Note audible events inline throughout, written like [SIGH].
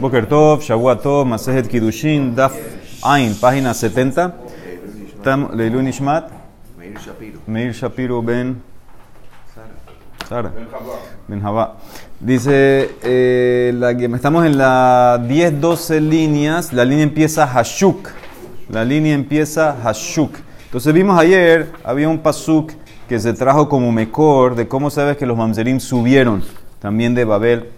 Boker Tov, Shavuot Tov, Masejet Kiddushin, Daf Ain, página 70. Tam Leilu Nishmat, Meir Shapiro. Meir Shapiro Ben Sara. Ben Jabá. Dice, eh, la, estamos en la 10-12 líneas, la línea empieza Hashuk. La línea empieza Hashuk. Entonces vimos ayer, había un pasuk que se trajo como mejor de cómo sabes que los mamzerim subieron también de Babel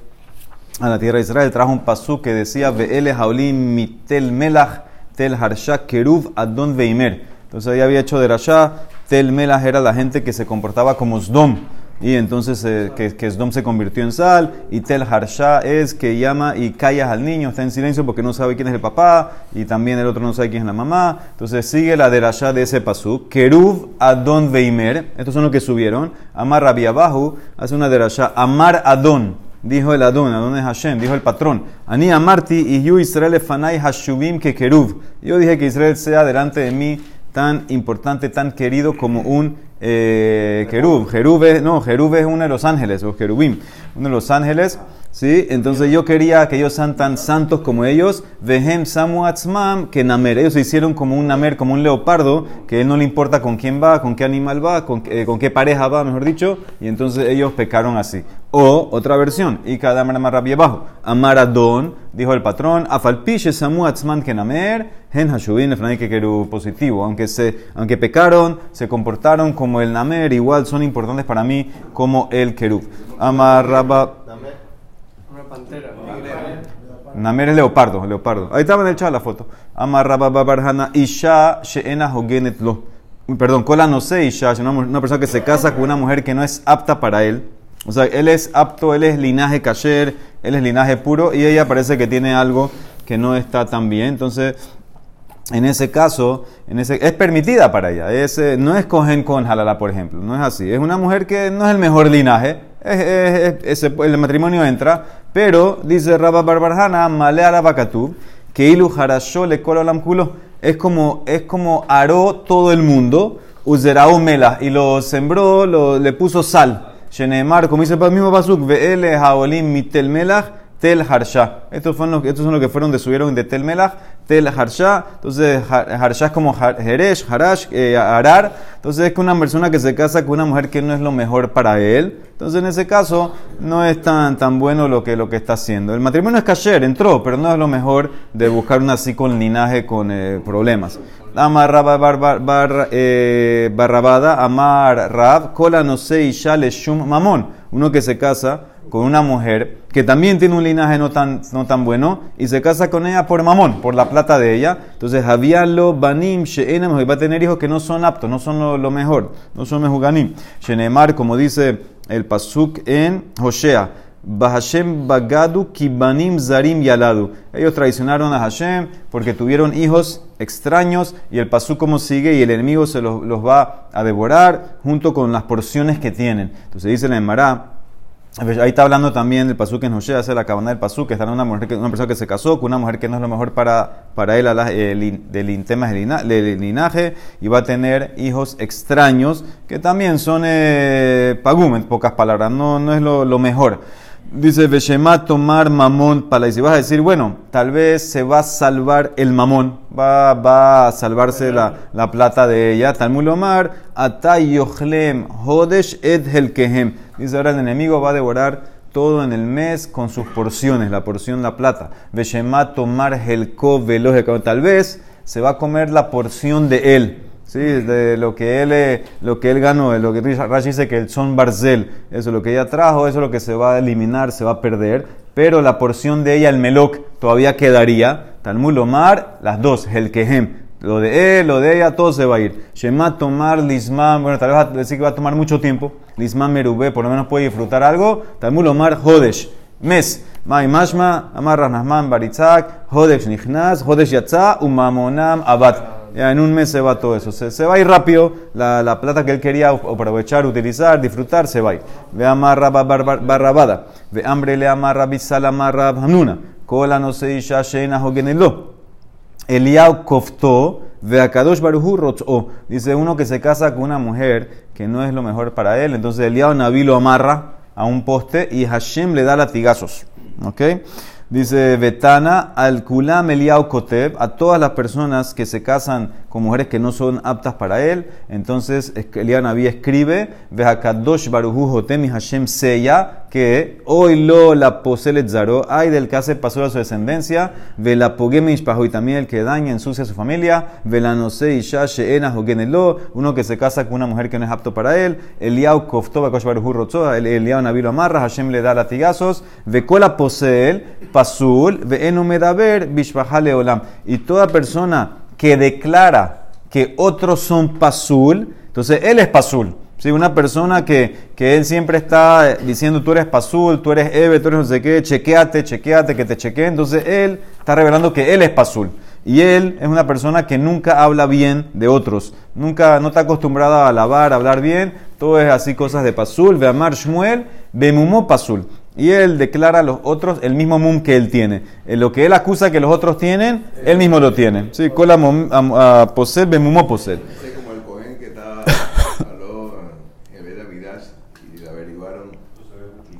a la tierra de Israel. Trajo un pasuk que decía, Ve'ele Haolim mitel melach tel harsha keruv adon veimer. Entonces ahí había hecho de Rasha, tel melach era la gente que se comportaba como Sdom. Y entonces eh, que, que Sdom se convirtió en sal, y Tel Harsha es que llama y callas al niño, está en silencio porque no sabe quién es el papá, y también el otro no sabe quién es la mamá. Entonces sigue la derashá de ese pasú. Keruv Adon Veimer, estos son los que subieron. Amar Rabi Abahu hace una derashá. Amar Adon, dijo el Adon, Adon es Hashem, dijo el patrón. Ani Amarti y Yu Israel Fanai Hashubim que Keruv. Yo dije que Israel sea delante de mí tan importante, tan querido como un eh, Kerub. Jerub es, no, Jerub es uno de los ángeles, o Jerubim, uno de los ángeles. ¿Sí? Entonces yo quería que ellos sean tan santos como ellos. Vehem Samu Atzmam, que Namer. Ellos se hicieron como un Namer, como un leopardo, que él no le importa con quién va, con qué animal va, con, eh, con qué pareja va, mejor dicho. Y entonces ellos pecaron así. O otra versión, y cada Amar Rabbi abajo. Amaradón, dijo el patrón, Afalpiche Samu Atzman que Namer, Hen Hashubin Efraín que Keru positivo. Aunque, se, aunque pecaron, se comportaron como el Namer, igual son importantes para mí como el Kerub. Amar Rabba. Una pantera. Namer es leopardo, leopardo. Ahí estaba en el chat la foto. Amarra Barhana Isha Sheena Hogenet Lo. Perdón, Kola no sé Isha, una, persona que se casa con una mujer que no es apta para él. O sea, él es apto, él es linaje kasher, él es linaje puro y ella parece que tiene algo que no está tan bien. Entonces, en ese caso, en ese, es permitida para ella. Es, eh, no es cogen con halala, por ejemplo. No es así. Es una mujer que no es el mejor linaje. Es- es- es- ese- el matrimonio entra. Pero, dice Rabba Barbarjana, Male Arabakatub, que ilu harasho le olam kulo. Es como, es como aró todo el mundo, uzerau mela, y lo sembró, lo, le puso sal. Shenemar, como dice el mismo Pasuk, ve'ele haolim mitel melach, Tel Harsha. Estos, fueron estos son los que fueron de subieron de Tel Melach, Tel Harsha. Entonces, Har- Harsha es como Jeresh, Harash, eh, Arar. Entonces, es que una persona que se casa con una mujer que no es lo mejor para él. Entonces, en ese caso, no es tan, tan bueno lo que, lo que está haciendo. El matrimonio es kasher, entró, pero no es lo mejor de buscar una así con linaje, con eh, problemas. Amar eh, Barrabada, Amar Rab, Kola no isha le shum mamón. Uno que se casa con una mujer que también tiene un linaje no tan, no tan bueno y se casa con ella por mamón, por la plata de ella. Entonces, había lo banim she'enem, va a tener hijos que no son aptos, no son lo, lo mejor, no son mejuganim. Shenemar, como dice el pasuk en Hosea. Bahashem Bagadu Kibanim Zarim Yaladu. Ellos traicionaron a Hashem porque tuvieron hijos extraños y el pasú como sigue y el enemigo se los, los va a devorar junto con las porciones que tienen. Entonces dice la Emara, ahí está hablando también del pasú que en José hace la cabana del pasú, que está una, mujer que- una persona que se casó con una mujer que no es lo mejor para, para él, eh, del tema del linaje, y va a tener hijos extraños que también son eh, pagum, en pocas palabras, no, no es lo, lo mejor. Dice Veshema tomar mamón para decir, bueno, tal vez se va a salvar el mamón, va, va a salvarse la, la plata de ella. Talmud Omar, atay yochlem hodesh et helkehem. Dice ahora el enemigo va a devorar todo en el mes con sus porciones, la porción, la plata. Veshema tomar helko veloje. Tal vez se va a comer la porción de él. Sí, de lo que él, eh, lo que él ganó, lo que Rashi dice que el son barzel, eso lo que ella trajo, eso es lo que se va a eliminar, se va a perder, pero la porción de ella, el melok, todavía quedaría. Talmud Omar, las dos, el kehem, lo de él, lo de ella, todo se va a ir. Shema tomar lisman, bueno, tal vez va a decir que va a tomar mucho tiempo, lisman merubé, por lo menos puede disfrutar algo. Talmud Omar, hodesh, mes. Mai mashma, amar Ranahman baritzak, hodesh nichnas, hodesh yatza, umamonam abat. En un mes se va todo eso. Se, se va a rápido. La, la plata que él quería aprovechar, utilizar, disfrutar, se va a ir. Ve amarra bar- bar- bar- barrabada. Ve hambre le amarra bisal amarra hamnuna. Kola no se isha sheina hogenelo. Eliau koftó. Ve a Kadosh Baruhu rotzó. Dice uno que se casa con una mujer que no es lo mejor para él. Entonces Eliau Naví lo amarra a un poste y Hashem le da latigazos. ¿Ok? Dice Betana, al kulam Eliau Koteb, a todas las personas que se casan con mujeres que no son aptas para él. Entonces Eliab Naví escribe, Vehakadosh Baruhu Hotemi Hashem Seya, que hoy lo la poselet zaro, hay del que hace paso a su descendencia, Vela Pogeme y también el que daña, ensucia a su familia, Vela no sé uno que se casa con una mujer que no es apto para él, Eliau Kofto Bakosh Baruhu Rotzoa, Eliab Naví lo amarra, Hashem le da latigazos, Vekola poseel, Pasul, Veenu Medaber, Bishbahale Olam. Y toda persona que declara que otros son pasul, entonces él es pasul. Si una persona que, que, él siempre está diciendo tú eres pasul, tú eres eve, tú eres no sé qué, chequeate, chequeate, que te chequee, entonces él está revelando que él es pasul. Y él es una persona que nunca habla bien de otros, nunca, no está acostumbrada a alabar, a hablar bien, todo es así cosas de pasul, ve amar Shmuel, mumó pasul. Y él declara a los otros el mismo mum que él tiene. En lo que él acusa que los otros tienen, él mismo lo tiene. Sí, cola bemumo posel. Es como el cohen que está, habló en vez de Midash y le averiguaron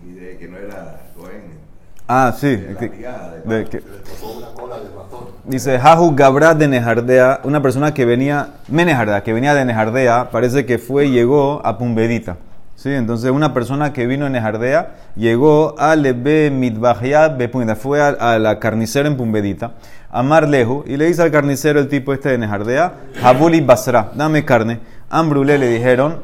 y de que no era cohen. Ah, sí. De la tigada, de de que- Se le tocó una cola de ratón. Dice Jahu Gabra de Nejardea, una persona que venía, Menejardea, que venía de Nejardea, parece que fue y llegó a Pumbedita. ¿Sí? Entonces, una persona que vino de Nejardea llegó a Lebe Bepumbedita, fue a, a la carnicera en Pumbedita, a Marlejo, y le dice al carnicero, el tipo este de Nejardea, Habuli Basra, dame carne. Ambrule le dijeron,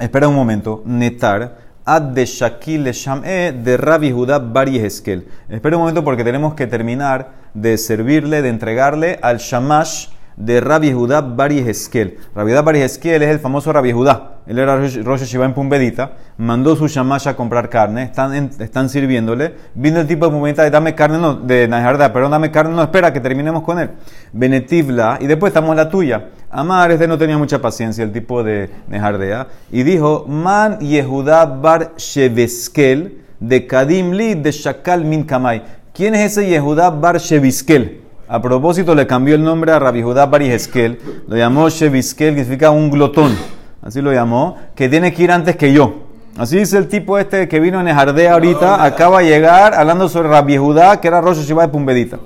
Espera un momento. Netar. Ad de Shakil Sham'e de Rabbi Judá Bar. Espera un momento porque tenemos que terminar de servirle, de entregarle al Shamash de Rabbi Judá Bar Yehezkel. Rabbi Judá Bar Yehezkel es el famoso Rabbi Judá. Él era Rosh Hashiva en Pumbedita. Mandó su Shamash a comprar carne. Están, en- sirviéndole. Vino el tipo de Pumbedita de dame carne, no, de Najarda, perdón, dame carne, no, espera que terminemos con él. Benetivla. Y después estamos la tuya. Amar, este no tenía mucha paciencia, el tipo de Nejardea, y dijo, Man Yehudá Bar Sheveskel de Kadim Li de Shakal Min Kamai. ¿Quién es ese Yehudá Bar Sheveskel? A propósito, le cambió el nombre a Rabbi Judá Bar Yehezkel, lo llamó Sheveskel, que significa un glotón, así lo llamó, que tiene que ir antes que yo. Así dice el tipo este que vino en Nejardea ahorita, acaba de llegar hablando sobre Rabbi Judá, que era Rosh Hashiva de Pumbedita.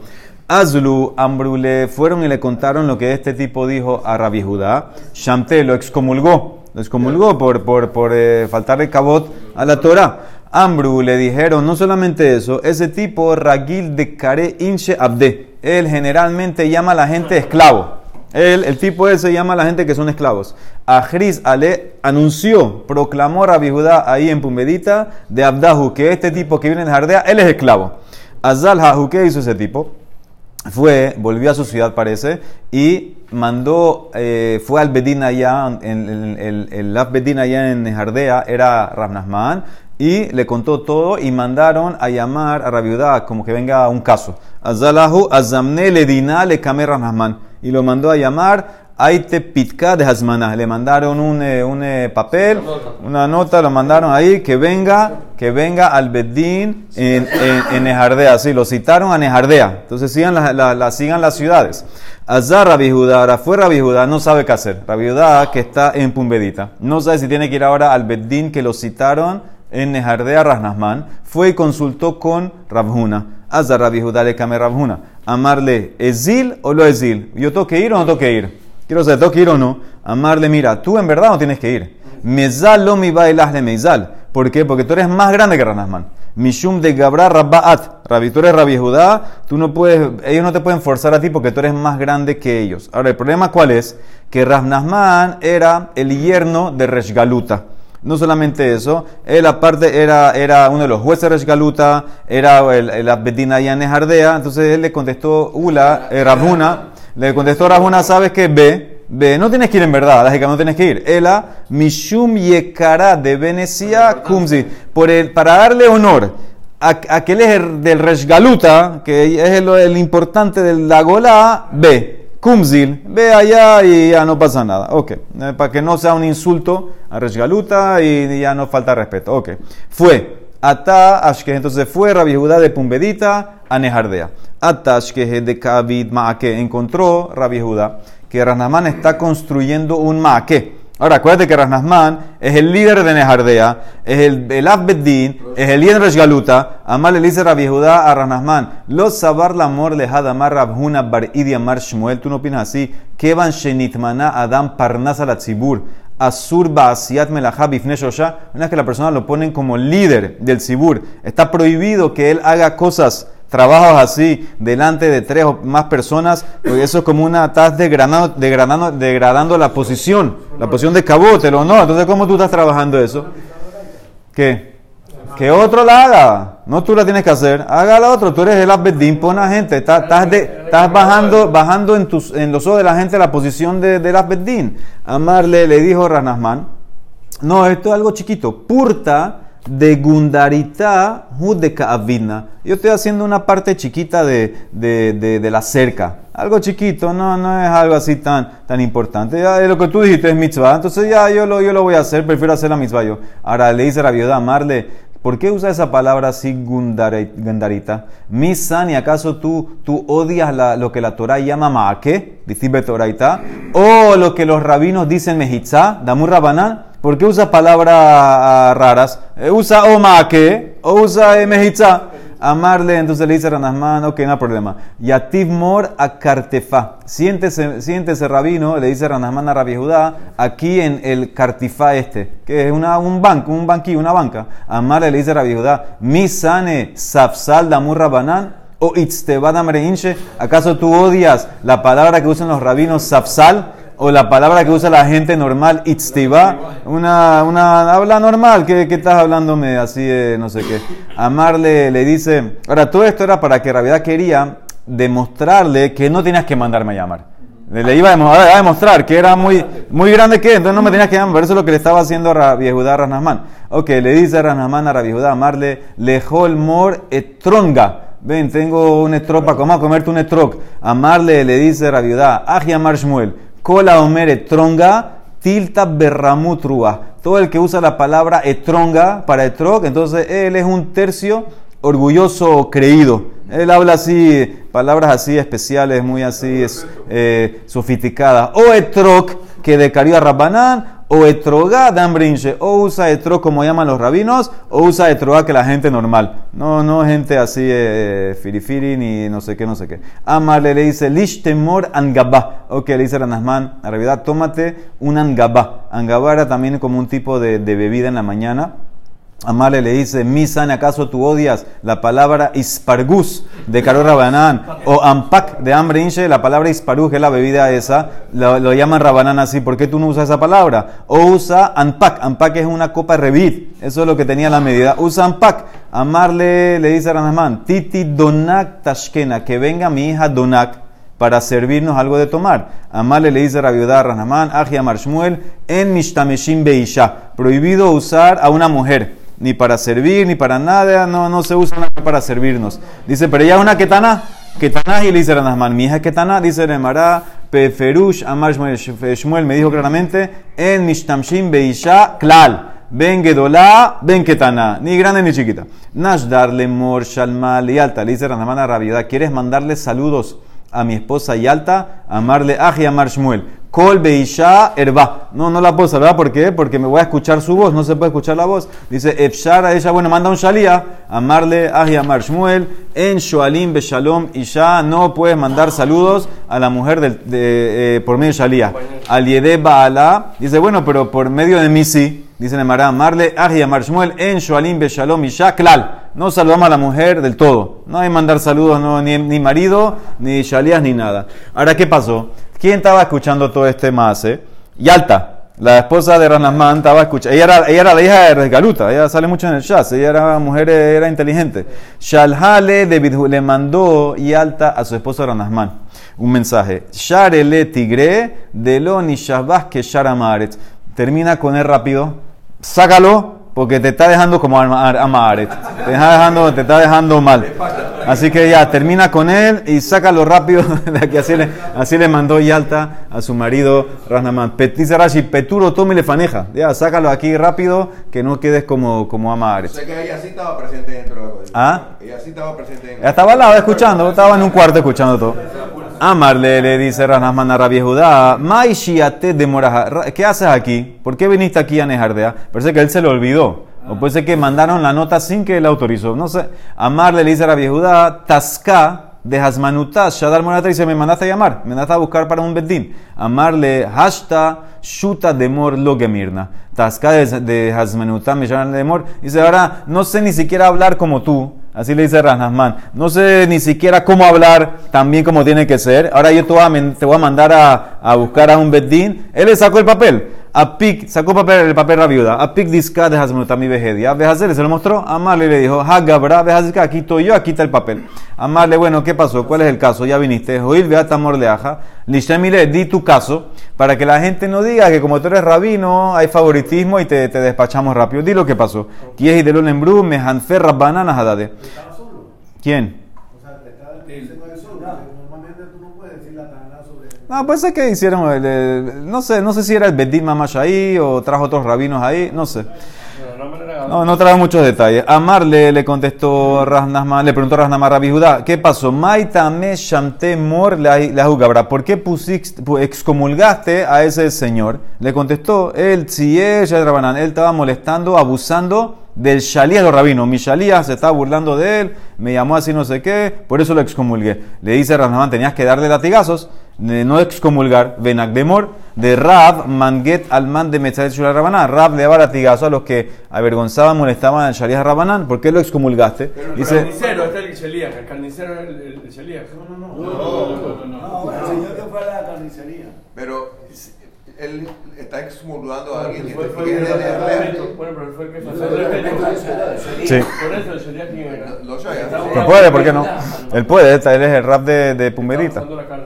Azlu, Ambrule, fueron y le contaron lo que este tipo dijo a Rabbi Judá. Shamte lo excomulgó, lo excomulgó por, por, por eh, faltarle cabot a la Torah. Ambru le dijeron, no solamente eso, ese tipo, Ragil de Kare Inche Abde, él generalmente llama a la gente esclavo. Él, el tipo ese llama a la gente que son esclavos. Ajris Ale anunció, proclamó Rabbi Judá ahí en Pumbedita de Abdahu, que este tipo que viene de Jardea, él es esclavo. Azal Hahu, ¿qué hizo ese tipo? fue, volvió a su ciudad parece, y mandó, eh, fue al Bedín allá, en, en- el, el Laf Bedín allá en Jardea, era Rabnasman, y le contó todo y mandaron a llamar a Rabiudá como que venga a un caso. Azalahu azamne le dina le y lo mandó a llamar Aite Pitka de Hasmana. Le mandaron un, eh, un eh, papel, una nota, lo mandaron ahí, que venga, que venga al Bedín en, en, en Nejardea. Sí, lo citaron a Nejardea. Entonces sigan, la, la- la- sigan las ciudades. Azar Rabbi Judá, ahora fue Rabbi Judá, no sabe qué hacer. Rabbi Judá, que está en Pumbedita, no sabe si tiene que ir ahora al Bedín que lo citaron en Nejardea Rasnasman. Fue y consultó con Rabjuna. Azar Rabbi le came Rabjuna. Amarle, ¿Ezil o lo Ezil? ¿Yo tengo que ir o no tengo que ir? Quiero saber, ¿tengo que ir o no? Amarle, mira, tú en verdad no tienes que ir. Mezal lo mi bailas de Mezal. ¿Por qué? Porque tú eres más grande que Ranasman. Mishum de Gabra Rabbaat. Rabbi, tú eres Rabbi Judá, tú no puedes, ellos no te pueden forzar a ti porque tú eres más grande que ellos. Ahora, el problema cuál es? Que Rasnasman era el yerno de Reshgaluta. No solamente eso, él aparte era, era uno de los jueces de era el, el Abedina Jardea, entonces él le contestó, Ula, eh, Rabhuna, le contestó Rabhuna, ¿sabes qué? Ve, ve, no tienes que ir en verdad, lógica, no tienes que ir. Ela, Mishum Yekara de Venecia Kumzi, por el, para darle honor a aquel es el del Reshgaluta, que es el, el importante de la Golá, ve. Kumzil, ve allá y ya no pasa nada. Ok, eh, para que no sea un insulto a Reshgaluta y ya no falta respeto. Ok, fue Ata Ashke, entonces fue Rabbi Judá de Pumbedita a Nejardea. Ata Ashke de Kavid Maake, encontró Rabbi Judá que Ranamán está construyendo un Maake. Ahora, acuérdate que Rasnasman es el líder de Nejardea, es el, el Abbeddin, es el líder de Galuta. Amar le dice Rabbi Judá a Rasnasman, los sabar la amor lejad amar Rabhuna bar amar Shmuel. ¿Tú no opinas así? Kevan shenitmana adam parnasa la tzibur. Asur ba'asiat melachá bifne shosha. Una vez que la persona lo ponen como líder del tzibur, está prohibido que él haga cosas trabajos así delante de tres o más personas, porque eso es como una, estás degradando, degradando, degradando la posición, la posición de cabote, ¿o no? Entonces, ¿cómo tú estás trabajando eso? ¿Qué? Que otro la haga. No tú la tienes que hacer. Hágala otro. Tú eres el abedín, pon a gente. Estás, estás, bajando, bajando en, tus, en los ojos de la gente la posición de, del abedín. Amarle le dijo Ranasman. No, esto es algo chiquito. Purta de Gundarita Judeka Avidna. Yo estoy haciendo una parte chiquita de, de, de, la cerca. Algo chiquito, no, no es algo así tan, tan importante. Ya lo que tú dijiste es mitzvah, entonces ya yo lo, yo lo voy a hacer, prefiero hacer la mitzvah yo. Ahora le dice viuda Amarle, ¿por qué usa esa palabra así gundarita? Misan, ¿y acaso tú, tú odias lo que la Torah llama maake, dice Toraita? O lo que los rabinos dicen mejitzá, damur rabanán? ¿Por qué usa palabras ah, raras? Eh, usa o maake, o usa mejitzá. Amarle, entonces le dice Ranasman, ok, no hay problema. Yativ mor a cartefa. Siéntese, siéntese rabino, le dice Ranasman a Rabbi Judá, aquí en el cartifá este, que es una, un banco, un banquillo, una banca. Amarle le dice Rabbi Judá, misane safsal damur rabanán o itztebada inche. ¿Acaso tú odias la palabra que usan los rabinos safsal? O la palabra que usa la gente normal, itztiva, una, una habla normal, que, que estás hablándome así, de no sé qué. Amarle le dice, ahora todo esto era para que Rabiedad quería demostrarle que no tenías que mandarme a llamar. Le, iba a demo- a demostrar que era muy, muy grande que, entonces no me tenías que llamar. Por eso es lo que le estaba haciendo a Rabbi Judá a Ranasman. Ok, le dice a Ranasman a Rabbi Judá, amarle, lejol mor etronga. Ven, tengo un estrop para comer, comerte un estrop. Amarle, le dice Rabbi Judá, aji amar Shmuel, omer etronga, tilta berramutrua. Todo el que usa la palabra etronga para etrog, entonces él es un tercio orgulloso creído. Él habla así, palabras así especiales, muy así eh, sofisticadas. O etrog, que de Cariba Rabbanán, o etrogá de Ambrinche. O usa etrog como llaman los rabinos, o usa etrogá que la gente normal. No, no gente así, eh, firifiri, ni no sé qué, no sé qué. Amarle le dice, lish temor angabá. Ok, le dice Ranasman, en realidad tómate un angabá. Angabá era también como un tipo de bebida en la mañana. Amale le dice, Misan, ¿acaso tú odias la palabra ispargus de Karol Rabanán? O ampak de hambre inche, la palabra ispargus, es la bebida esa, lo, llaman Rabanán así. ¿Por qué tú no usas esa palabra? O usa ampak, ampak es una copa revit, eso es lo que tenía la medida. Usa ampak. Amarle le dice a Titi donak tashkena, que venga mi hija donak para servirnos algo de tomar. Amale le dice a Rabiudá Ranamán, Aji Amar Shmuel, en Mishtameshim Beisha. Prohibido usar a una mujer, ni para servir, ni para nada, no, no se usa nada para servirnos. Dice, pero ella es una ketana. Ketana y le dice Ranasman, mi hija ketana, dice Remara, Peferush Amar Shmuel, me dijo claramente, en Mishtamshim Beisha Klal. Ben Gedolá, Ben Ketana, ni grande ni chiquita. Nashdar Lemor Shalmal y Alta, le dice Ranamán a Rabiudá, ¿quieres mandarle saludos? a mi esposa Yalta, amarle Aji Amar Shmuel. Kol Beisha Erba. No, no la puedo saludar, ¿por qué? Porque me voy a escuchar su voz, no se puede escuchar la voz. Dice Efshar a ella, bueno, manda un Shalía, amarle Aji Amar Shmuel. En Shoalim Beshalom Isha, no puedes mandar saludos a la mujer de, eh, por medio de Shalía. Al Yede Baala, dice, bueno, pero por medio de mí sí. Dice Nemara, amarle Aji Amar Shmuel. En Shoalim Beshalom Isha, Klal. No saludamos a la mujer del todo. No hay mandar saludos, no, ni, ni marido, ni shalías, ni nada. Ahora, ¿qué pasó? ¿Quién estaba escuchando todo este mase? Yalta, la esposa de Ranasman, estaba escuchando. Ella era, la hija de Resgaluta, ella sale mucho en el Shas, ella era mujer, era inteligente. Shalhale le mandó Yalta a su esposo Ranasman un mensaje. Sharele tigre de lo ni shabas que sharamaret. Termina con él rápido. Sácalo porque te está dejando como ama- amaret. Te está dejando, te está dejando mal. Así que ya, termina con él y sácalo rápido. [LAUGHS] de aquí. así, le, así le mandó Yalta a su marido Rasnaman. Pet- Dice Rashi, Peturo tome le faneja. Ya, sácalo aquí rápido que no quedes como, como amaret. Sé que ella sí estaba presente dentro de ¿Ah? Ella sí estaba presente en Ella estaba al lado escuchando, estaba en un cuarto escuchando todo. Amarle le dice Ranasman a Rabbi Judá, de moraja. ¿Qué haces aquí? ¿Por qué viniste aquí a Nejardea? Parece que él se lo olvidó. O puede ser que mandaron la nota sin que él autorizó. No sé. Amarle le dice a Rabbi Judá, Tasca de Hasmanutas, Shadar Morata dice, me mandaste a llamar, me mandaste a buscar para un bedín. Amarle, hashta, shuta demor lo gemirna. Tasca de, de Hasmanutas, me llaman demor. Dice, ahora no sé ni siquiera hablar como tú. Así le dice Ranasman. No sé ni siquiera cómo hablar tan bien como tiene que ser. Ahora yo te voy a, mandar a, a buscar a un bedín. Él le sacó el papel. A Pic, sacó papel, el papel la viuda. A Pic disca de Hasmanutami Vejedia. Vejazer se lo mostró. Amarle le dijo, Hagabra, Vejazer, aquí estoy yo, aquí está el papel. Amarle, bueno, ¿qué pasó? ¿Cuál es el caso? Ya viniste. Joil Beata Morleaja. Lishemile, di tu caso para que la gente no diga que como tú eres rabino hay favoritismo y te, te despachamos rápido. Di lo que pasó. Kies. ¿Quién? No, puede ser que hicieron, no sé, no sé si era el Bedín Mamash ahí o trajo otros rabinos ahí, no sé. No, no trae muchos detalles. Amar le, le contestó Raznasma, le preguntó Raznasma Rabbi Judá, ¿qué pasó? Maita me shamte mor la. ¿Por qué pusiste, pu- excomulgaste a ese señor? Le contestó, él, Rabanán, él estaba molestando, abusando del shalías los rabinos. Mi shalías se estaba burlando de él, me llamó así no sé qué, por eso lo excomulgué. Le dice Raznasman, tenías que darle latigazos, de no excomulgar, Benagdemor, de Rab, Manget, Alman de Metzal Shula Rabanán. Rab le daba latigazo a los que avergonzaban, molestaban al Shaliach Rabanán. ¿Por qué lo excomulgaste? el Dice, carnicero, este es el Shelías, el carnicero es el, el, el Shelías. No, no, no. No, el señor que fue a la carnicería. Pero él está excomulgando a alguien que Fue, que fue, es de fue, Israel. bueno, pero fue el que el respeto. sí. Por eso el Shelías quién era. Lo sabía. ¿Se puede? ¿Por qué no? Él puede, él es el rap de, de Pumerita. Estaba usando la carne.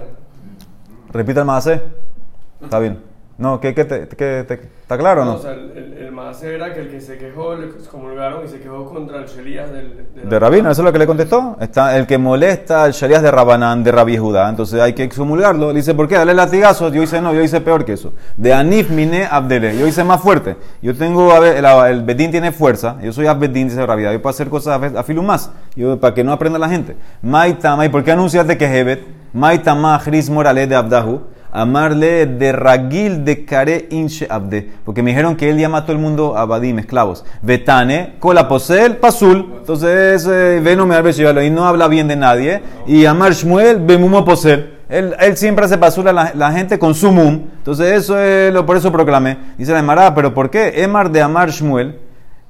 Repita el más Está bien. No, ¿qué, qué te- qué te- ¿está claro o No, o sea, el, el, el maase era que el que se quejó, le excomulgaron y se quejó contra el Shelías del, De Rabino, eso es lo que le contestó. Está el que molesta al Sharias de Rabanán, de Rabbi Judá. Entonces hay que excomulgarlo. Le dice, ¿por qué? Dale latigazos. Yo hice no, yo hice peor que eso. De Anif Mine Abdele. Yo hice más fuerte. Yo tengo, a ver, el, el Bedín tiene fuerza. Yo soy Abedín, dice Rabbi. Yo puedo hacer cosas a, a filu más. Yo, para que no aprenda la gente. Maitama, ¿y por qué anunciaste que Hebet? Maitama Chris Morale de Abdahu. Amarle de Ragil de Kare Inche Abde. Porque me dijeron que él llama a todo el mundo abadim, esclavos. Betane, Kola Posel, Pasul. Entonces, eh, Veno me y no habla bien de nadie. Y Amar Shmuel, Bemumo Posel. Él, siempre hace pasul a la, gente con su mum. Entonces, eso es lo, por eso proclamé. Dice la Emara, ¿pero por qué? Emar de Amar Shmuel.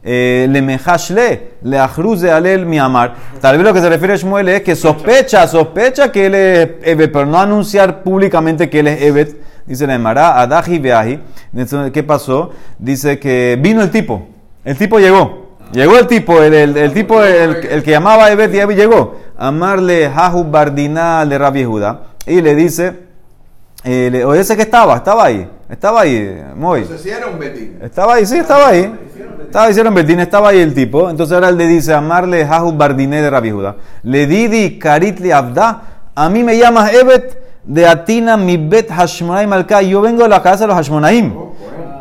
Eh, le mejashle, le ajruze alel mi amar. Tal vez lo que se refiere a Shmuel es que sospecha, sospecha que él es Evet, pero no anunciar públicamente que él es Evet. Dice la Emara, Adaji Beaji. ¿Qué pasó? Dice que vino el tipo. El tipo llegó. Llegó el tipo, el, el- el tipo, el, el que llamaba Evet, ya llegó. Amarle Jahu Bardina de Rabbi Judá. Y le dice, eh, le- o ese que estaba, estaba ahí. Estaba ahí, muy. Entonces sí era un betín. Estaba ahí, sí, estaba ahí. Estaba, hicieron Betín, estaba ahí el tipo. Entonces ahora él le dice, amarle Jahu Bardiné de Rabbi Judá. Le didi Karitli Abda. A mí me llamas Evet de Atina mi bet Hashmonaim Alka. Yo vengo de la casa de los Hashmonaim.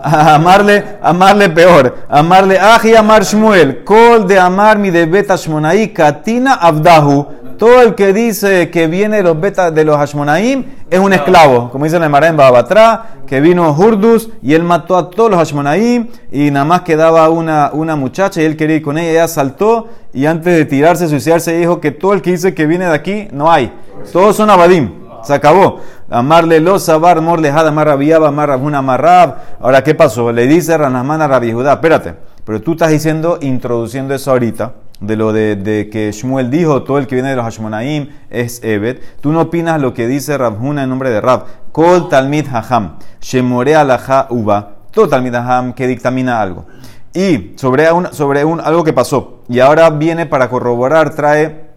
A amarle, amarle peor. Amarle Aji Amar Shmuel. Kol de amar mi de bet Hashmonaim. Katina Abdahu. Todo el que dice que viene de los betas de los Hashmonaim es un esclavo. Como dice la Emara en Babatra, que vino Hurdus y él mató a todos los Hashmonaim y nada más quedaba una, una muchacha y él quería ir con ella. Ella saltó y antes de tirarse, suicidarse, dijo que todo el que dice que viene de aquí no hay. Todos son Abadim. Se acabó. Amarle los sabar, mor lejada, amar rabiaba, amar rabuna, amar rab. Ahora, ¿qué pasó? Le dice Ranamán a Rabbi Judá, espérate, pero tú estás diciendo, introduciendo eso ahorita, de lo de, que Shmuel dijo, todo el que viene de los Hashmonaim es Evet. Tú no opinas lo que dice Rabhuna en nombre de Rab. Kol talmid haham, shemore alaha uba. Todo talmid haham que dictamina algo. Y sobre, un, sobre un, algo que pasó. Y ahora viene para corroborar, trae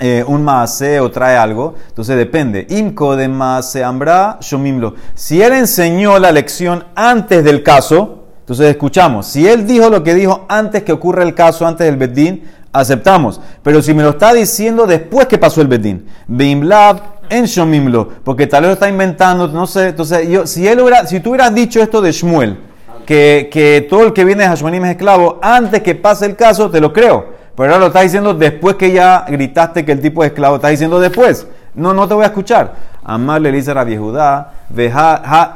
eh, un maase o trae algo, entonces depende. Imco de maase ambra shomimlo. Si él enseñó la lección antes del caso, entonces escuchamos. Si él dijo lo que dijo antes que ocurra el caso, antes del bedín, aceptamos. Pero si me lo está diciendo después que pasó el bedín, beimlav en shomimlo, porque tal vez lo está inventando, no sé. Entonces, yo, si él hubiera, si tú hubieras dicho esto de Shmuel, que, que todo el que viene de Hashmonim es esclavo, antes que pase el caso, te lo creo. Pero ahora lo estás diciendo después que ya gritaste que el tipo es esclavo. Estás diciendo después. No, no te voy a escuchar. Amar le dice Rabbi Judá, veja ha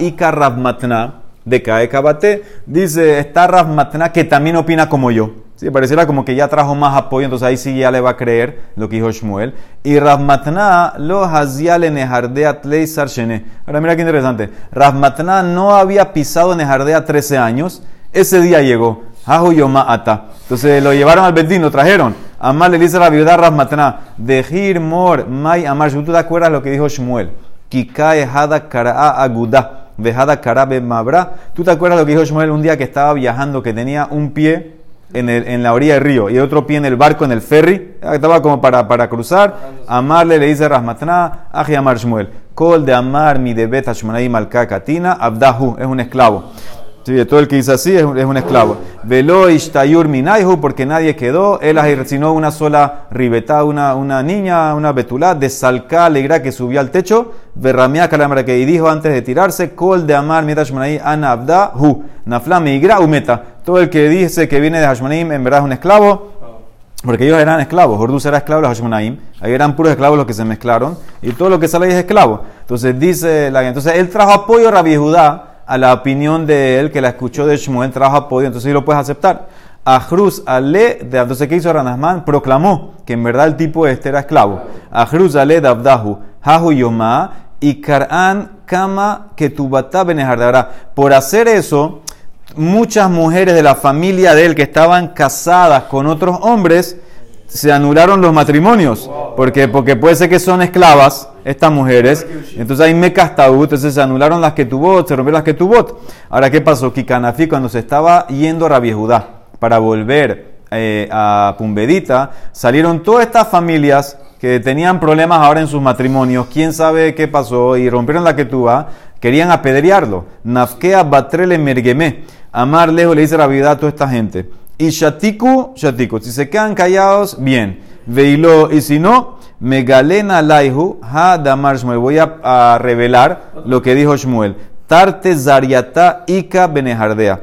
de Kabate, dice, está Rav que también opina como yo. Sí, pareciera como que ya trajo más apoyo, entonces ahí sí ya le va a creer lo que dijo Shmuel. Y Rav Matna lo hazia le nejardea sarshene. Ahora mira qué interesante. Rav Matna no había pisado Nejardea 13 años, ese día llegó. Yoma Ata. Entonces lo llevaron al Bedín, lo trajeron. Amar le dice la viuda Rasmatna, Dejir Mor Mai Amar. ¿Tú te acuerdas lo que dijo Shmuel? Kikae Hada Kara'a Aguda. Vejada Karabe Mabra. ¿Tú te acuerdas lo que dijo Shmuel un día que estaba viajando, que tenía un pie en, el- en la orilla del río y otro pie en el barco, en el ferry? Estaba como para, para cruzar. Amarle le dice Rasmatna, Aji Amar Shmuel. Kol de Amar mi de Bet Hashmonaim Malka Katina. Abdahu es un esclavo. Sí, todo el que dice así es un, es un esclavo. Velo ishtayur minaihu, porque nadie quedó. Él sino una sola ribetá, una, una niña, una betulá, de alegra que subió al techo. Verramia calamara que dijo antes de tirarse, kol de amar mietash manai ana abda hu. Nafla migra umeta. Todo el que dice que viene de Hashmonaim en verdad es un esclavo. Porque ellos eran esclavos, Jordús era esclavo de los Hashmonaim, ahí eran puros esclavos los que se mezclaron, y todo lo que sale ahí es esclavo. Entonces dice la entonces él trajo apoyo a Rabbi Judá, a la opinión de él, que la escuchó de Shmuel, trajo apoyo, entonces sí lo puedes aceptar. Ahruz Ale, de, entonces ¿qué hizo Ranasman? Proclamó que en verdad el tipo este era esclavo. Ahruz Ale de Abdahu, Hahu Yoma, y Kar'an Kama Ketubata Benehardara. Por hacer eso, muchas mujeres de la familia de él que estaban casadas con otros hombres, se anularon los matrimonios. Porque, porque puede ser que son esclavas estas mujeres. Entonces hay mecastaú, entonces se anularon las que tuvo, se rompieron las que tuvo. Ahora, ¿qué pasó? Kikanafi, cuando se estaba yendo Rabbi Judá para volver eh, a Pumbedita, salieron todas estas familias que tenían problemas ahora en sus matrimonios, quién sabe qué pasó, y rompieron la que querían apedrearlo. Nafkea batrele mergemé. Amar lejos le dice la vida a toda esta gente. Y shatiku, shatiku. Si se quedan callados, bien. Veilo, y si no, megalena laihu, ha damar Shmuel. Voy a, revelar lo que dijo Shmuel. Tarte zariata ika benehardea.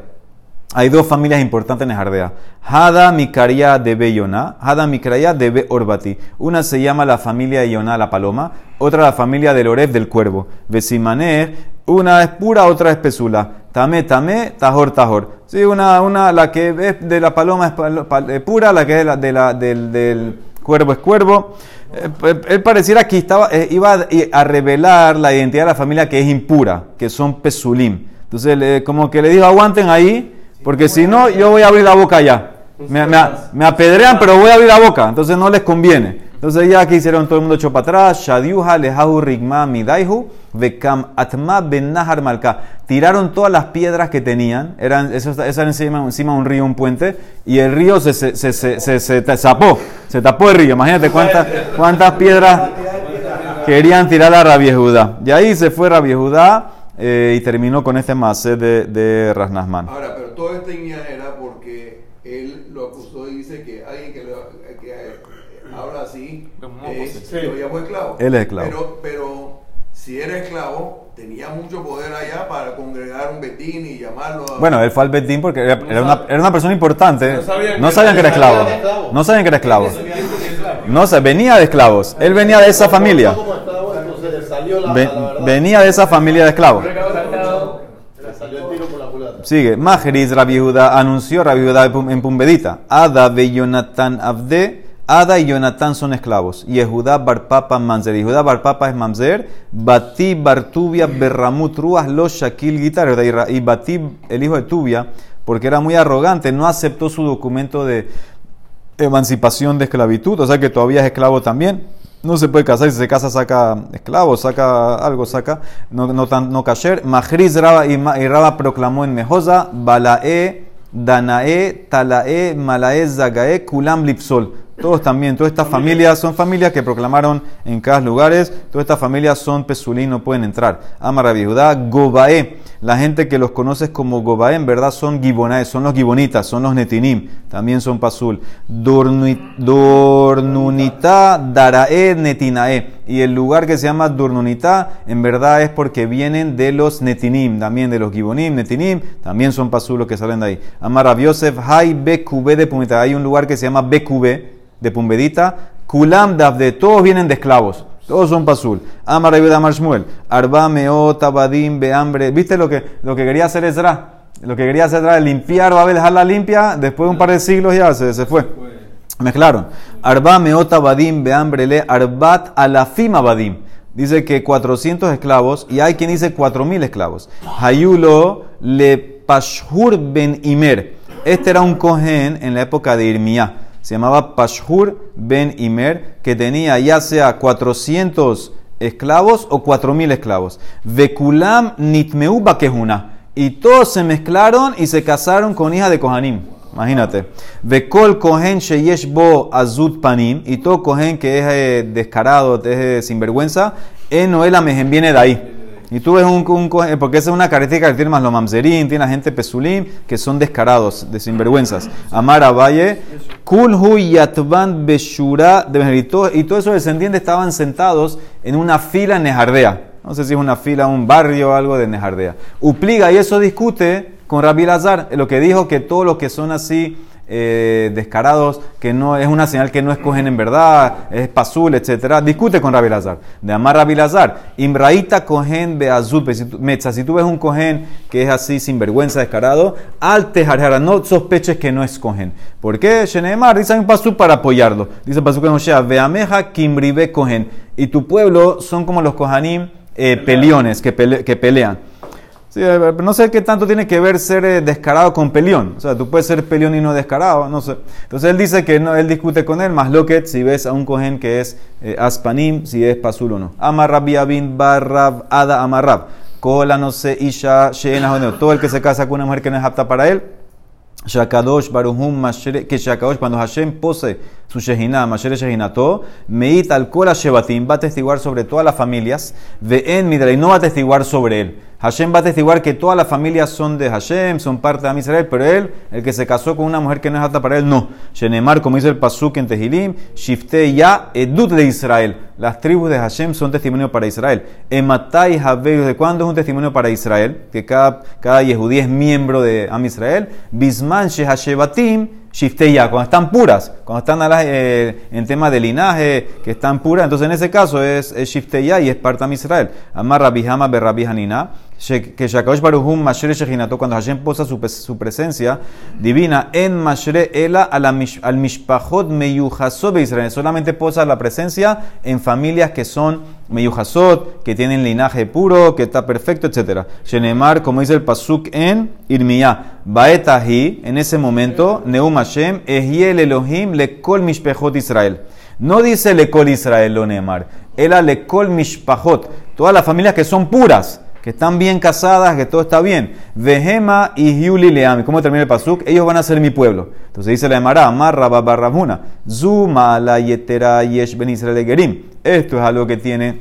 Hay dos familias importantes en Jardea. Hada Mikaria de Beyona, Hada Mikaria de Be Orbati. Una se llama la familia de Yonah, la paloma, otra la familia del Oref, del cuervo. Vesimané, una es pura, otra es pesula. Tame, tame, tajor, tajor. Sí, una, una, la que es de la paloma es pura, la que es de la, de la- del, del cuervo es cuervo. Eh, eh, él pareciera que estaba, eh, iba a, revelar la identidad de la familia que es impura, que son pesulim. Entonces, le- como que le dijo, aguanten ahí, porque si no, yo voy a abrir la boca ya. Me- me apedrean, pero voy a abrir la boca. Entonces no les conviene. Entonces ya que hicieron todo el mundo echó para atrás. Shadiuha lehahu rigma midaihu vekam atma ben nahar malka. Tiraron todas las piedras que tenían. Eran, eso, eso era encima, encima de un río, un puente. Y el río se, se, se, se, se- tapó. Se tapó el río. Imagínate cuántas, cuántas piedras querían tirar a Rabbi Judá. Y ahí se fue Rabbi Judá eh, y terminó con este macé de, de Rasnasman. Ahora, pero todo esto era porque él lo acusó y dice que alguien que, lo- así Sí. esclavo. Él es esclavo. Pero, pero si era esclavo, tenía mucho poder allá para congregar un betín y llamarlo a... Bueno, él fue al Betín porque era, era una, era una persona importante. No sabían No que- sabían que era esclavo. No sabían que era esclavo. No sé, venía de esclavos. Él venía de esa familia. Venía de esa familia de esclavos. Le salió el tiro por la culata. Sigue. Majris Rabbi Judá anunció Rabbi Judá en Pumbedita. Ada ve Jonathan Abde. Ada y Jonathan son esclavos. Y Judá Barpapa Mamzer. Y Judá Barpapa es Mamzer. Batí Bartubia Berramut Ruas los Shakil Gitar. Y Batí, el hijo de Tubia, porque era muy arrogante, no aceptó su documento de emancipación de esclavitud. O sea que todavía es esclavo también. No se puede casar, si se casa saca esclavo, saca algo, saca, no, no, tan, no. Majris Raba y Raba proclamó en Mejosa, Balae, Danae, Talae, Malae, Zagae, Kulam Lipsol. Todos también, todas estas familias son familias que proclamaron en cada lugares. Todas estas familias son pesulín, no pueden entrar. Amar Judá, Gobae. La gente que los conoces como Gobae, en verdad son Gibonae, son los Gibonitas, son los Netinim, también son Pasul. Dornunita, Darae, Netinae. Y el lugar que se llama Dornunita, en verdad es porque vienen de los Netinim, también de los Gibonim, Netinim, también son Pasul los que salen de ahí. Amar Yosef, Hay Bekube de Pumita. Hay un lugar que se llama Bekube de Pumbedita, Kulam de todos vienen de esclavos. Todos son pasul. Amar Amar Shmuel. Arba meot abadim behambre. ¿Viste lo que, lo que quería hacer Ezra? Lo que quería hacer era limpiar Babel, dejarla limpia. Después de un par de siglos ya se, se fue. Mezclaron. Arba meot abadim behambre le arbat alafim abadim. Dice que 400 esclavos y hay quien dice 4000 esclavos. Hayulo le pashur ben imer. Este era un cohen en la época de Irmía. Se llamaba Pashur ben Imer, que tenía ya sea 400 esclavos o 4000 esclavos. Vekulam nitmeu bakehuna. Y todos se mezclaron y se casaron con hija de Kohanim. Imagínate. Vekol kohen sheyesh bo azut panim. Y todo kohen que es eh, descarado, es eh, sinvergüenza, en Noela mejen viene de ahí. Y tú ves un, cohen- porque esa es una característica que tiene más los mamzerín, tiene la gente pesulim, que son descarados, de sinvergüenzas. Amar Valle, kulhu yatvan beshura Y todos esos descendientes estaban sentados en una fila en Nejardea. No sé si es una fila, un barrio o algo de Nejardea. Upliga, y eso discute con Rabbi Lazar, lo que dijo que todos los que son así eh, descarados, que no es una señal que no escogen en verdad, es pasul, etcétera. Discute con Rabbi Lazar. De amar Rabbi Lazar. Imraita cogen beazut metza. Si tú ves un cogen que es así sin vergüenza, descarado, al tejarjara, no sospeches que no es cogen. ¿Por qué? Shenemar, dice un pasú para apoyarlo. Dice pasú que Moshe, veameja kimribe cogen. Y tu pueblo son como los cojanim eh, peliones que, pele- que pelean. Eh, pero no sé qué tanto tiene que ver ser eh, descarado con pelión. O sea, tú puedes ser pelión y no descarado, no sé. Entonces él dice que no, él discute con él, más lo que si ves a un cohen que es eh, aspanim, si es pasul o no. Amarrab yabin barrab ada amarrab. Kola no sé isha sheena joneo. Todo el que se casa con una mujer que no es apta para él. Shakadosh Baruhum que Shakadosh, cuando Hashem pose su Shehinah, Mashere Shehinato, Meit al Kora Shebatim, va a testiguar sobre todas las familias, Ve'en Midra, y no va a testiguar sobre él. Hashem va a testiguar que todas las familias son de Hashem, son parte de Israel, pero él, el que se casó con una mujer que no es apta para él, no. Shenemar, como dice el Pasuk en Tehilim, Shifte Ya Edut de Israel. Las tribus de Hashem son testimonio para Israel. Ematai Haveiros, ¿de cuándo es un testimonio para Israel? Que cada, cada Yehudí es miembro de Am Israel. Bisman Shehashebatim, Shifteya, cuando están puras, cuando están a eh, en tema de linaje, que están puras, entonces en ese caso es, es Shifteya y es parte de Israel. Amar Rabbi Hama ber Rabbi Hanina, she- que Shakadosh Baruhum Mashere Shechinato, cuando Hashem posa su, pres- su presencia divina en Mashere Ela al Mishpachot Meyuhasot de Israel, solamente posa la presencia en familias que son Meyuhasot, que tienen linaje puro, que está perfecto, etc. Shenemar, como dice el Pasuk en Irmiyah, Baetahi, en ese momento, Neum Hashem, Ehiel Elohim, Lekol Mishpechot Israel. No dice Lekol Israel, lo Neemar. Ela Lekol Mishpachot. Todas las familias que son puras, que están bien casadas, que todo está bien. Vehema y Hiuli Leam. ¿Cómo termina el pasuk? Ellos van a ser mi pueblo. Entonces dice la Emara, Amarra Barrabuna, Zuma la Yetera Yesh Ben Israel Gerim. Esto es algo que tiene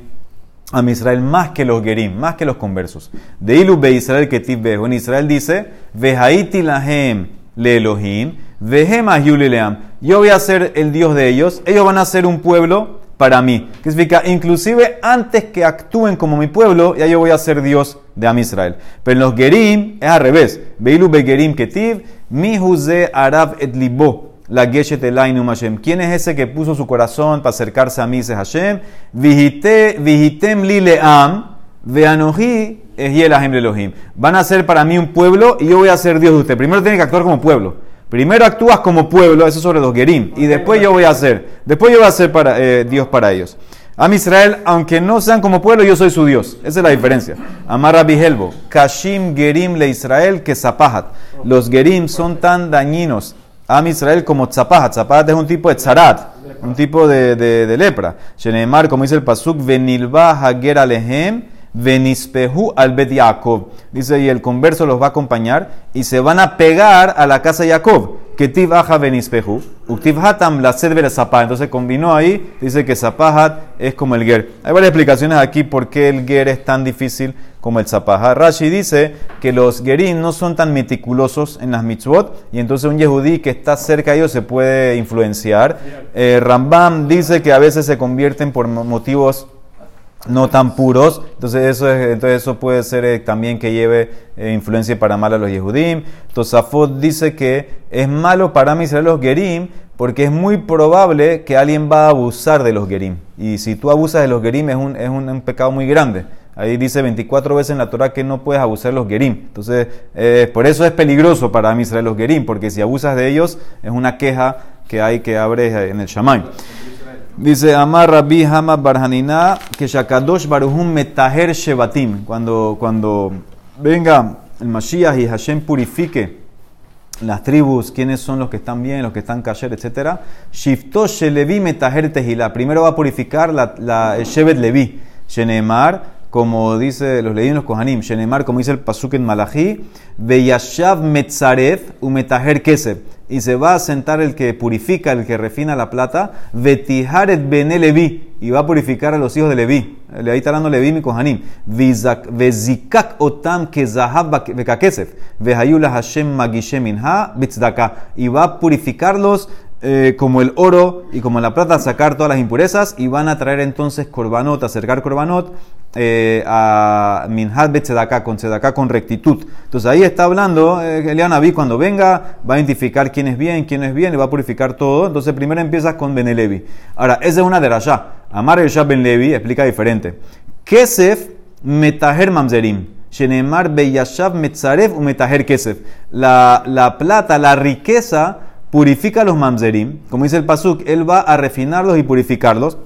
a Israel más que los Gerim, más que los conversos. De Ilu Be Israel que. En Israel dice, Vehaiti lahem le Elohim, Hiuli Leam. Yo voy a ser el Dios de ellos, ellos van a ser un pueblo para mí. Que significa, inclusive antes que actúen como mi pueblo, ya yo voy a ser Dios de Am Israel. Pero en los Gerim es al revés. Beilu be Gerim ketiv, mi arab et libo. La geshet elainu Hashem. ¿Quién es ese que puso su corazón para acercarse a mí? Dice Hashem. Vihitem li leam, veanohi ehielahem Elohim. Van a ser para mí un pueblo y yo voy a ser Dios de usted. Primero tiene que actuar como pueblo. Primero actúas como pueblo, eso sobre los Gerim. Y después yo voy a ser. Después yo voy a ser para, eh, Dios para ellos. Am Israel, aunque no sean como pueblo, yo soy su Dios. Esa es la diferencia. Amar Rabbi. Kashim Gerim le Israel que Zapahat. Los Gerim son tan dañinos. Am Israel como Zapahat. Zapahat es un tipo de tzarat. Un tipo de, de, lepra. Shenemar, como dice el Pasuk, Venilba Hager Alehem. Venispehu al Bet. Dice, y el converso los va a acompañar y se van a pegar a la casa de Jacob. Que tiv aja venispehu. Uktiv hatam la sedver. Entonces combinó ahí, dice que zapahat es como el ger. Hay varias explicaciones aquí por qué el ger es tan difícil como el zapahat. Rashi dice que los gerim no son tan meticulosos en las mitzvot y entonces un yehudí que está cerca de ellos se puede influenciar. Eh, Rambam dice que a veces se convierten por mo- motivos no tan puros. Entonces eso, es, entonces eso puede ser eh, también que lleve eh, influencia para mal a los Yehudim. Tosafot dice que es malo para mí Israel los Gerim porque es muy probable que alguien va a abusar de los gerim. Y si tú abusas de los gerim es un, es un pecado muy grande. Ahí dice 24 veces en la Torah que no puedes abusar de los gerim. Entonces, eh, por eso es peligroso para Israel los gerim, porque si abusas de ellos es una queja que hay que abre en el Shamay. Dice Amar Rabbi Hamad Barhanina que Shakadosh Baruhum Metaher Shebatim. Cuando, cuando venga el Mashiach y Hashem purifique las tribus, quiénes son los que están bien, los que están kasher, etc. Shifto Shelevi Metaher Tehila. Primero va a purificar la, la Shevet Levi. Shenemar, como dice los leí en los Kohanim. Shenemar, como dice el Pasuk en Malachi. Metzaref Umetaher Kesef. Y se va a sentar el que purifica, el que refina la plata. Vetiharet Bene Levi. Y va a purificar a los hijos de Levi. Ahí está hablando Levi mi Kohanim. Vezikak otam kezahab bekakesef. Vehayula Hashem magishem minha bitzdaka. Y va a purificarlos eh, como el oro y como la plata, sacar todas las impurezas y van a traer entonces korbanot, acercar korbanot eh, a minhat bet tzedakah, con tzedakah con rectitud. Entonces ahí está hablando, eh, Elianaví cuando venga va a identificar quién es bien, quién es bien, y va a purificar todo. Entonces primero empieza con Benelevi. Ahora, esa es una de Rasha. Amar el Ben Levi explica diferente. Kesef metaher mamzerim. Shenemar beyashav metzarev u metaher kesef. La plata, la riqueza purifica los mamzerim. Como dice el Pasuk, él va a refinarlos y purificarlos.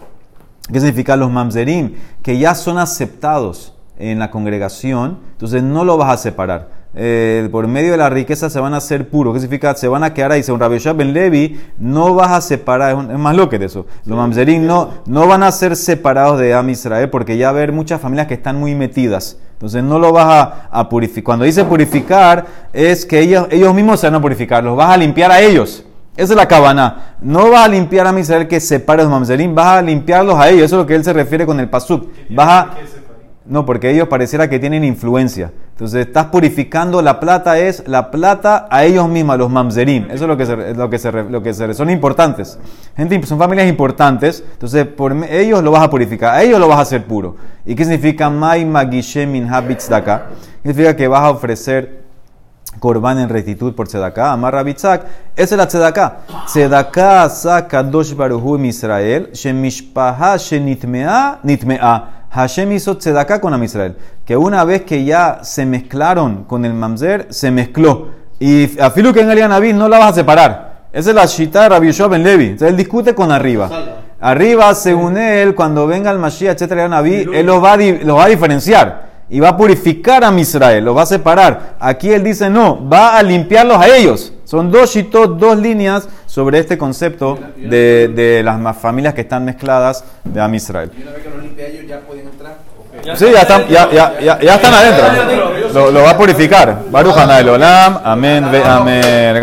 ¿Qué significa los mamzerim? Que ya son aceptados en la congregación, entonces no lo vas a separar. Eh, por medio de la riqueza se van a hacer puros. ¿Qué significa? Se van a quedar ahí. Según Rabbi Ben Levi, no vas a separar, es, un- es más lo que de eso. Los mamzerim no, no van a ser separados de Am Israel porque ya va a haber muchas familias que están muy metidas. Entonces no lo vas a, a purificar. Cuando dice purificar, es que ellos, ellos mismos se van a purificar. Los vas a limpiar a ellos. Esa es la cabana. No vas a limpiar a Israel que separe los mamzerim, vas a limpiarlos a ellos. Eso es lo que él se refiere con el pasuk. Vas a, no, porque ellos pareciera que tienen influencia. Entonces estás purificando la plata, es la plata a ellos mismos, a los mamzerim. Eso es lo que se, lo que se, lo que se son importantes. Gente, son familias importantes. Entonces por ellos lo vas a purificar, a ellos lo vas a hacer puro. ¿Y qué significa Mai Magishe Min Habitzdaka? Significa que vas a ofrecer Corban en rectitud por Tzedaká, Amar Rabitzak, esa es la Tzedaká. Tzedaká saca dos baruhu en Israel, Shemishpaha Shenitmea, Nitmea. Hashem hizo Tzedaká con Am Israel, que una vez que ya se mezclaron con el Mamzer, se mezcló. Y a Filu que en el Naví no la vas a separar. Esa es la Shita de Rabbi Yoshua ben Levi. Entonces él discute con arriba. Arriba, según él, cuando venga el Mashiach, etcétera, el Naví, él los va, a di- los va a diferenciar y va a purificar a Israel, los va a separar. Aquí él dice no, va a limpiarlos a ellos. Son dos shitot, dos líneas sobre este concepto de, de las familias que están mezcladas de Am Israel. Y una vez que los limpia ellos ya pueden entrar. Sí, ya están, ya, ya, ya, ya están adentro. Lo, lo va a purificar. Baruch Hanay Olam. Amén. ve- Amén.